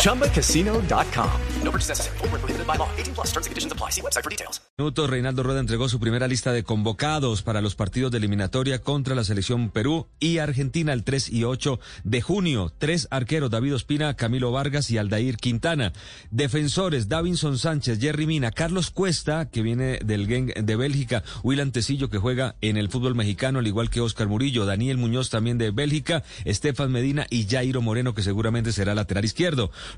ChumbaCasino.com. No purchase necessary. Full prohibited by law. 18 plus terms and conditions apply. See website for details. Minutos, Reinaldo Rueda entregó su primera lista de convocados para los partidos de eliminatoria contra la selección Perú y Argentina el 3 y 8 de junio. Tres arqueros, David Ospina, Camilo Vargas y Aldair Quintana. Defensores, Davinson Sánchez, Jerry Mina, Carlos Cuesta, que viene del Gang de Bélgica, Willan Tecillo, que juega en el fútbol mexicano, al igual que Oscar Murillo, Daniel Muñoz también de Bélgica, Estefan Medina y Jairo Moreno, que seguramente será lateral izquierdo.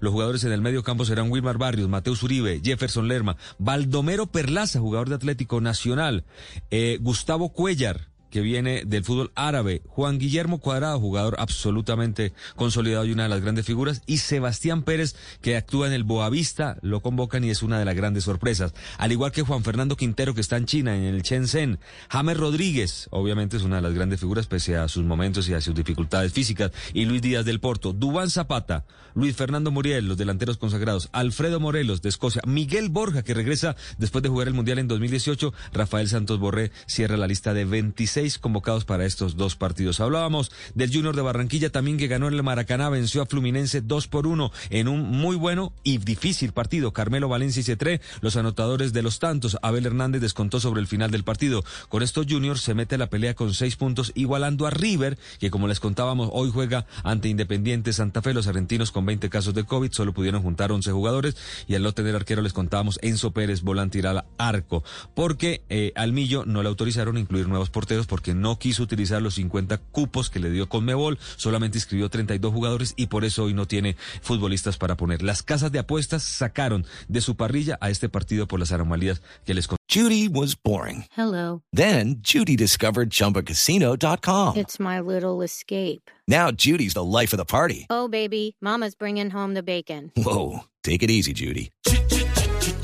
Los jugadores en el medio campo serán Wilmar Barrios, Mateus Uribe, Jefferson Lerma, Baldomero Perlaza, jugador de Atlético Nacional, eh, Gustavo Cuellar, que viene del fútbol árabe, Juan Guillermo Cuadrado, jugador absolutamente consolidado y una de las grandes figuras, y Sebastián Pérez, que actúa en el Boavista, lo convocan y es una de las grandes sorpresas. Al igual que Juan Fernando Quintero, que está en China, en el Shenzhen. James Rodríguez, obviamente es una de las grandes figuras, pese a sus momentos y a sus dificultades físicas, y Luis Díaz del Porto, Dubán Zapata, Luis Fernando Muriel, los delanteros consagrados, Alfredo Morelos de Escocia, Miguel Borja, que regresa después de jugar el Mundial en 2018, Rafael Santos Borré cierra la lista de 26 convocados para estos dos partidos. Hablábamos del Junior de Barranquilla también que ganó en el Maracaná, venció a Fluminense 2 por 1 en un muy bueno y difícil partido. Carmelo Valencia y Cetré, los anotadores de los tantos. Abel Hernández descontó sobre el final del partido. Con esto Junior se mete a la pelea con seis puntos, igualando a River, que como les contábamos, hoy juega ante Independiente Santa Fe. Los argentinos con 20 casos de COVID solo pudieron juntar 11 jugadores y al no tener arquero les contábamos Enzo Pérez, volante al arco, porque eh, al Millo no le autorizaron incluir nuevos porteros porque no quiso utilizar los 50 cupos que le dio Conmebol, solamente inscribió 32 jugadores y por eso hoy no tiene futbolistas para poner. Las casas de apuestas sacaron de su parrilla a este partido por las anomalías que les Judy was boring. Hello. Then Judy discovered chumbacasino.com. It's my little escape. Now Judy's the life of the party. Oh baby, mama's bringing home the bacon. Whoa, take it easy Judy.